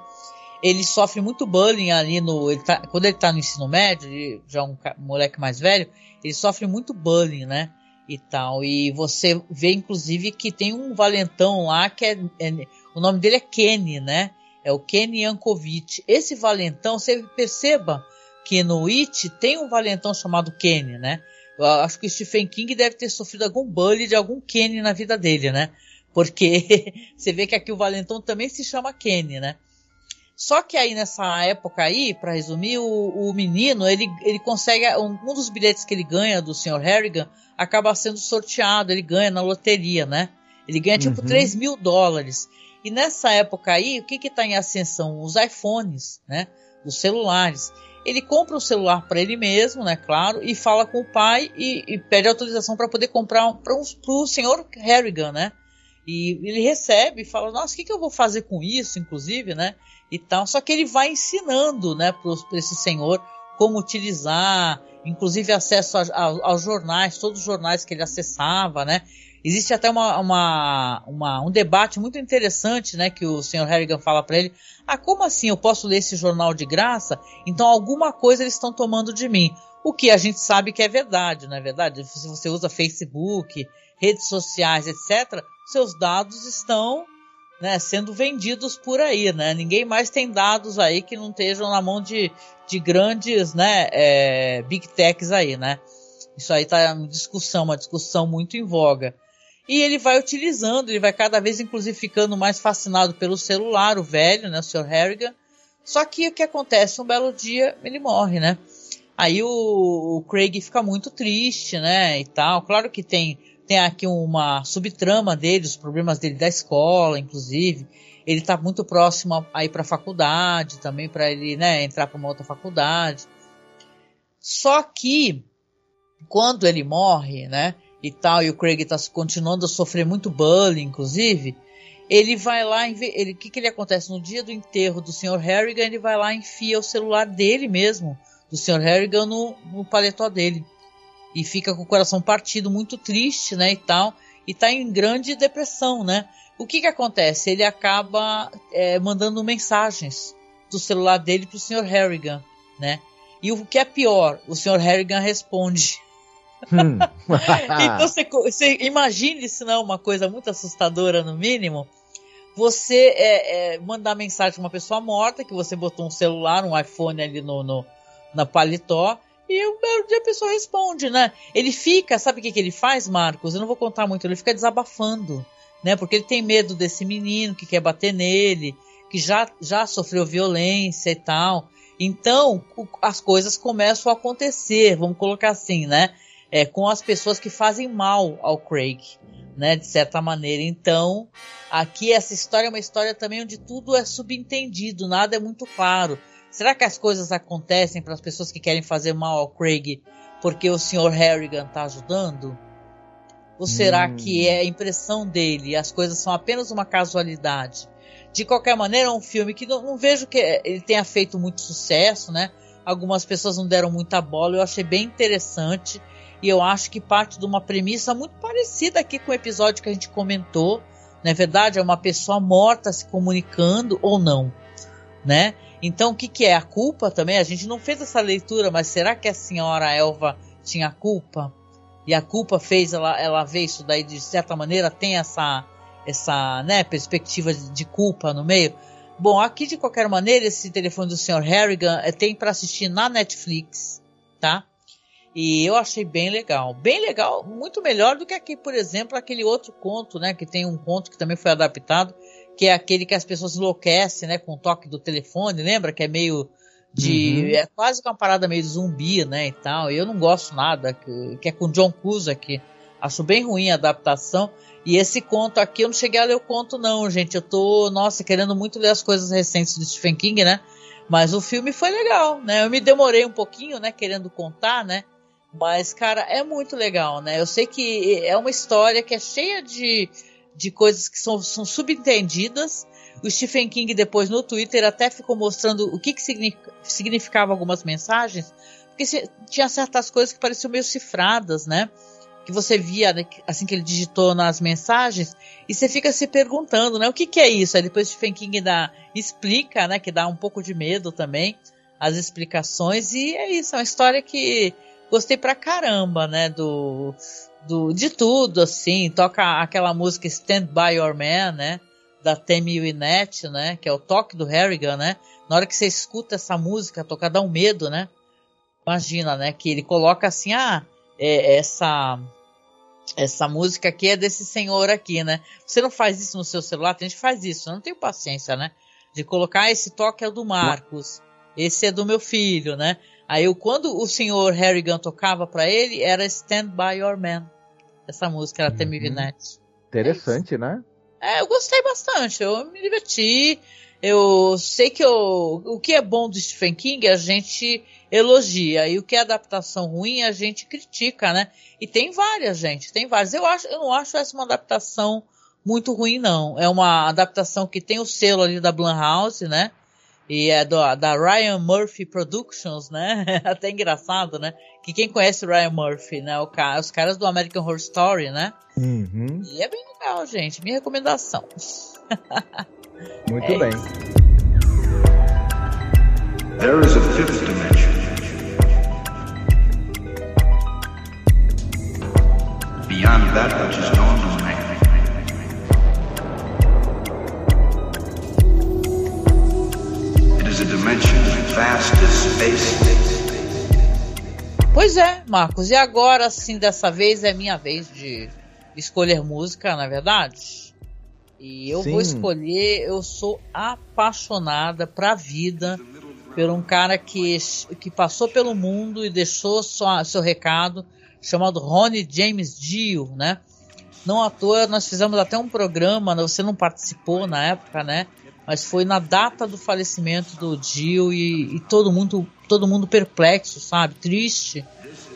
Ele sofre muito bullying ali no. Ele tá, quando ele tá no ensino médio, ele, já é um, moleque mais velho, ele sofre muito bullying, né? E tal. E você vê, inclusive, que tem um valentão lá que é, é o nome dele é Kenny, né? É o Kenny Yankovic. Esse valentão, você perceba que no It tem um valentão chamado Kenny, né? Eu acho que o Stephen King deve ter sofrido algum bullying de algum Kenny na vida dele, né? Porque você vê que aqui o valentão também se chama Kenny, né? Só que aí nessa época aí, para resumir, o, o, menino ele, ele consegue um, um, dos bilhetes que ele ganha do Sr. Harrigan acaba sendo sorteado, ele ganha na loteria, né? Ele ganha tipo uhum. 3 mil dólares. E nessa época aí, o que que tá em ascensão? Os iPhones, né? Os celulares. Ele compra um celular para ele mesmo, né? Claro, e fala com o pai e, e pede autorização para poder comprar um, para um, o Sr. Harrigan, né? E ele recebe e fala, nossa, o que, que eu vou fazer com isso, inclusive, né? E tal. Só que ele vai ensinando, né, para esse senhor como utilizar, inclusive acesso a, a, aos jornais, todos os jornais que ele acessava, né? Existe até uma, uma, uma, um debate muito interessante, né, que o Sr. Harrigan fala para ele: "Ah, como assim eu posso ler esse jornal de graça? Então alguma coisa eles estão tomando de mim". O que a gente sabe que é verdade, não é verdade? Se você usa Facebook, redes sociais, etc., seus dados estão né, sendo vendidos por aí, né? Ninguém mais tem dados aí que não estejam na mão de, de grandes, né, é, big techs aí, né? Isso aí tá em discussão, uma discussão muito em voga. E ele vai utilizando, ele vai cada vez, inclusive, ficando mais fascinado pelo celular, o velho, né, o Sr. Harrigan. Só que o que acontece? Um belo dia ele morre, né? Aí o, o Craig fica muito triste, né, e tal. Claro que tem tem aqui uma subtrama dele, os problemas dele da escola, inclusive. Ele está muito próximo a, ir para a faculdade, também para ele né, entrar para uma outra faculdade. Só que quando ele morre, né, e tal, e o Craig está continuando a sofrer muito bullying, inclusive, ele vai lá, ele, o que, que ele acontece no dia do enterro do Sr. Harrigan, ele vai lá e enfia o celular dele mesmo, do Sr. Harrigan no, no paletó dele e fica com o coração partido, muito triste, né, e tal, e tá em grande depressão, né? O que que acontece? Ele acaba é, mandando mensagens do celular dele pro Sr. Harrigan, né? E o que é pior, o Sr. Harrigan responde. Hum. então você, você imagine se não é uma coisa muito assustadora no mínimo. Você é, é, mandar mensagem para uma pessoa morta que você botou um celular, um iPhone ali no, no na paletó e um belo dia a pessoa responde, né? Ele fica, sabe o que, que ele faz, Marcos? Eu não vou contar muito, ele fica desabafando, né? Porque ele tem medo desse menino que quer bater nele, que já, já sofreu violência e tal. Então, as coisas começam a acontecer, vamos colocar assim, né? É, com as pessoas que fazem mal ao Craig, né? De certa maneira. Então, aqui essa história é uma história também onde tudo é subentendido, nada é muito claro. Será que as coisas acontecem para as pessoas que querem fazer mal ao Craig porque o Sr. Harrigan está ajudando? Ou será hum. que é a impressão dele as coisas são apenas uma casualidade? De qualquer maneira, é um filme que não, não, vejo que ele tenha feito muito sucesso, né? Algumas pessoas não deram muita bola, eu achei bem interessante. E eu acho que parte de uma premissa muito parecida aqui com o episódio que a gente comentou. Na é verdade, é uma pessoa morta se comunicando ou não, né? Então, o que, que é a culpa também? A gente não fez essa leitura, mas será que a senhora Elva tinha culpa? E a culpa fez ela, ela ver isso daí de certa maneira tem essa essa né, perspectiva de culpa no meio. Bom, aqui de qualquer maneira esse telefone do Sr. Harrigan é, tem para assistir na Netflix, tá? E eu achei bem legal, bem legal, muito melhor do que aqui, por exemplo, aquele outro conto, né? Que tem um conto que também foi adaptado, que é aquele que as pessoas enlouquecem, né, com o toque do telefone, lembra? Que é meio de. Uhum. É quase uma parada meio zumbi, né? E tal. Eu não gosto nada, que, que é com John Cusack. Acho bem ruim a adaptação. E esse conto aqui, eu não cheguei a ler o conto, não, gente. Eu tô, nossa, querendo muito ler as coisas recentes do Stephen King, né? Mas o filme foi legal, né? Eu me demorei um pouquinho, né? Querendo contar, né? Mas, cara, é muito legal, né? Eu sei que é uma história que é cheia de de coisas que são, são subentendidas. O Stephen King depois no Twitter até ficou mostrando o que, que significava algumas mensagens, porque tinha certas coisas que pareciam meio cifradas, né? Que você via né, assim que ele digitou nas mensagens e você fica se perguntando, né? O que, que é isso? Aí depois Stephen King dá, explica, né? Que dá um pouco de medo também as explicações e é isso, é uma história que gostei pra caramba, né? Do do, de tudo, assim. Toca aquela música Stand By Your Man, né? Da Tammy Wynette, né? Que é o toque do Harrigan, né? Na hora que você escuta essa música tocar, dá um medo, né? Imagina, né? Que ele coloca assim, ah, é, essa essa música aqui é desse senhor aqui, né? Você não faz isso no seu celular? Tem gente que faz isso. Eu não tenho paciência, né? De colocar ah, esse toque é do Marcos, esse é do meu filho, né? Aí eu, quando o senhor Harrigan tocava para ele, era Stand By Your Man. Essa música Temi uhum. Interessante, é né? É, eu gostei bastante, eu me diverti. Eu sei que eu, o que é bom do Stephen King a gente elogia e o que é adaptação ruim a gente critica, né? E tem várias, gente, tem várias. Eu acho, eu não acho essa uma adaptação muito ruim, não. É uma adaptação que tem o selo ali da Blumhouse, né? E é do, da Ryan Murphy Productions, né? Até engraçado, né? Que quem conhece o Ryan Murphy, né? O os caras do American Horror Story, né? Uhum. E é bem legal, gente. Minha recomendação. Muito É bem. There is a fifth dimension. Beyond that which is known Pois é, Marcos. E agora, sim, dessa vez é minha vez de escolher música, na é verdade? E eu vou Sim. escolher. Eu sou apaixonada pra vida por um cara que, que passou pelo mundo e deixou sua, seu recado, chamado Ronnie James Dio, né? Não à toa, nós fizemos até um programa, né? você não participou na época, né? Mas foi na data do falecimento do Dio e, e todo mundo todo mundo perplexo, sabe? Triste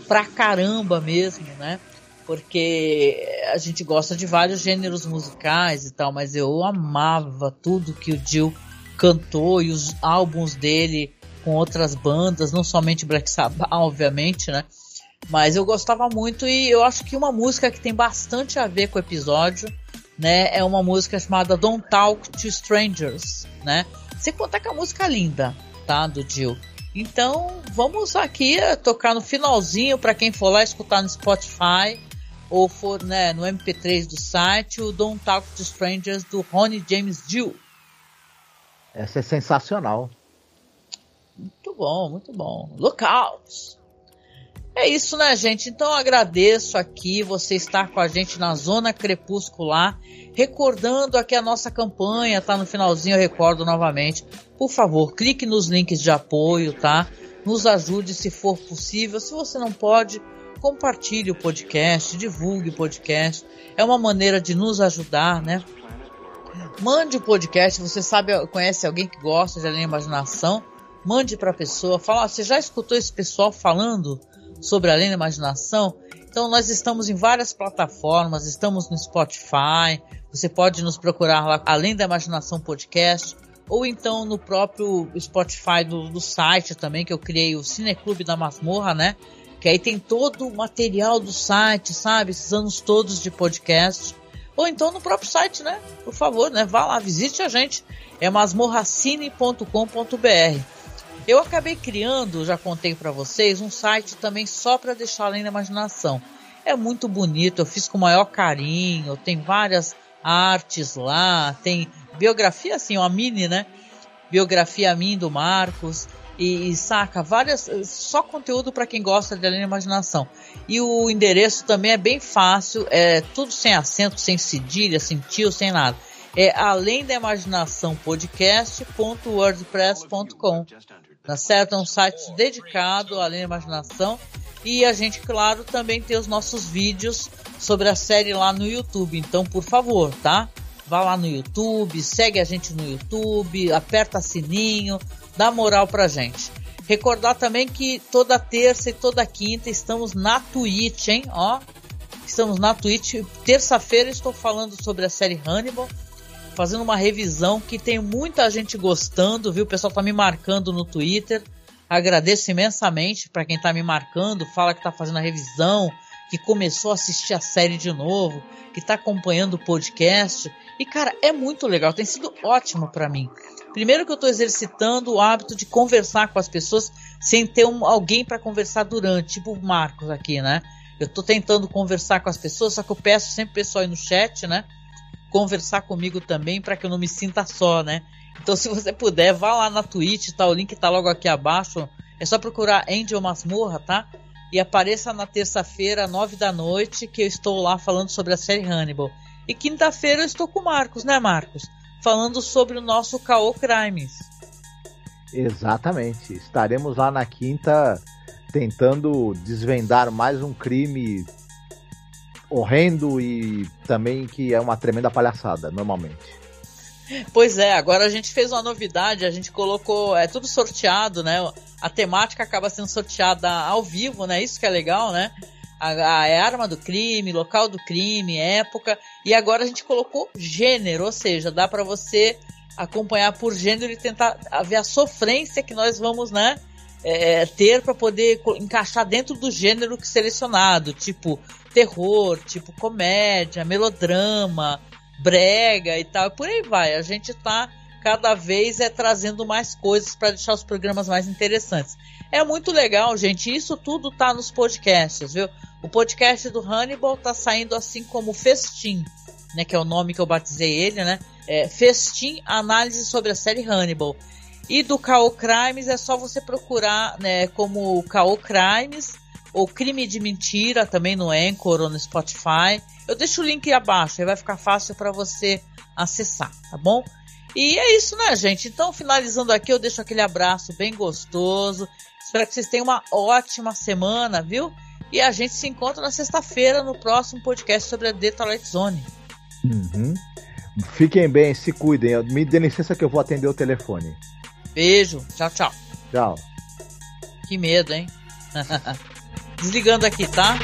pra caramba mesmo, né? Porque a gente gosta de vários gêneros musicais e tal, mas eu amava tudo que o Dio cantou e os álbuns dele com outras bandas, não somente Black Sabbath, obviamente, né? Mas eu gostava muito e eu acho que uma música que tem bastante a ver com o episódio, né, é uma música chamada Don't Talk to Strangers, né? Sem contar que é uma música linda, tá, do Jill. Então, vamos aqui eh, tocar no finalzinho para quem for lá escutar no Spotify ou for, né, no MP3 do site, o Don't Talk to Strangers do Ronnie James Dio. Essa é sensacional. Muito bom, muito bom. Lookouts! É isso, né, gente? Então agradeço aqui você estar com a gente na Zona Crepuscular, recordando aqui a nossa campanha, tá no finalzinho, eu recordo novamente. Por favor, clique nos links de apoio, tá? Nos ajude se for possível. Se você não pode, compartilhe o podcast, divulgue o podcast. É uma maneira de nos ajudar, né? Mande o podcast, você sabe, conhece alguém que gosta de além imaginação? Mande para a pessoa, fala, "Ah, você já escutou esse pessoal falando sobre além da imaginação? Então nós estamos em várias plataformas, estamos no Spotify, você pode nos procurar lá Além da Imaginação Podcast, ou então no próprio Spotify do, do site também, que eu criei o Cineclube da Masmorra, né? Que aí tem todo o material do site, sabe? Esses anos todos de podcast. Ou então no próprio site, né? Por favor, né? Vá lá, visite a gente. É masmorracine.com.br. Eu acabei criando, já contei para vocês, um site também só para deixar além da imaginação. É muito bonito, eu fiz com o maior carinho, tem várias artes lá, tem biografia assim, uma mini, né? Biografia minha do Marcos e, e saca várias só conteúdo para quem gosta de além da imaginação. E o endereço também é bem fácil, é tudo sem acento, sem cedilha, sem tio, sem nada. É além da imaginação podcast.wordpress.com. Tá certo? É um site dedicado à da imaginação. E a gente, claro, também tem os nossos vídeos sobre a série lá no YouTube. Então, por favor, tá? Vá lá no YouTube, segue a gente no YouTube, aperta sininho, dá moral pra gente. Recordar também que toda terça e toda quinta estamos na Twitch, hein? Ó, estamos na Twitch. Terça-feira estou falando sobre a série Hannibal, fazendo uma revisão que tem muita gente gostando, viu? O pessoal tá me marcando no Twitter. Agradeço imensamente para quem tá me marcando, fala que tá fazendo a revisão, que começou a assistir a série de novo, que tá acompanhando o podcast. E cara, é muito legal, tem sido ótimo para mim. Primeiro que eu tô exercitando o hábito de conversar com as pessoas sem ter um, alguém para conversar durante, tipo o Marcos aqui, né? Eu tô tentando conversar com as pessoas, só que eu peço sempre o pessoal aí no chat, né? Conversar comigo também para que eu não me sinta só, né? Então, se você puder, vá lá na Twitch, tá? O link tá logo aqui abaixo. É só procurar Angel Masmorra, tá? E apareça na terça-feira, nove da noite, que eu estou lá falando sobre a série Hannibal. E quinta-feira eu estou com o Marcos, né, Marcos? Falando sobre o nosso Caô Crimes. Exatamente. Estaremos lá na quinta tentando desvendar mais um crime horrendo e também que é uma tremenda palhaçada, normalmente. Pois é, agora a gente fez uma novidade, a gente colocou, é tudo sorteado, né? A temática acaba sendo sorteada ao vivo, né? Isso que é legal, né? A, a é arma do crime, local do crime, época, e agora a gente colocou gênero, ou seja, dá para você acompanhar por gênero e tentar ver a sofrência que nós vamos, né? é, ter para poder encaixar dentro do gênero que selecionado, tipo terror, tipo comédia, melodrama, brega e tal, por aí vai. A gente tá cada vez é trazendo mais coisas para deixar os programas mais interessantes. É muito legal, gente. Isso tudo tá nos podcasts, viu? O podcast do Hannibal tá saindo assim como Festim, né? Que é o nome que eu batizei ele, né? É, Festim, análise sobre a série Hannibal. E do K.O. Crimes é só você procurar né, como K.O. Crimes ou Crime de Mentira também no Anchor ou no Spotify. Eu deixo o link abaixo, aí vai ficar fácil para você acessar, tá bom? E é isso, né, gente? Então, finalizando aqui, eu deixo aquele abraço bem gostoso. Espero que vocês tenham uma ótima semana, viu? E a gente se encontra na sexta-feira no próximo podcast sobre a Twilight Zone. Uhum. Fiquem bem, se cuidem. Me dê licença que eu vou atender o telefone. Beijo. Tchau, tchau. Tchau. Que medo, hein? Desligando aqui, tá?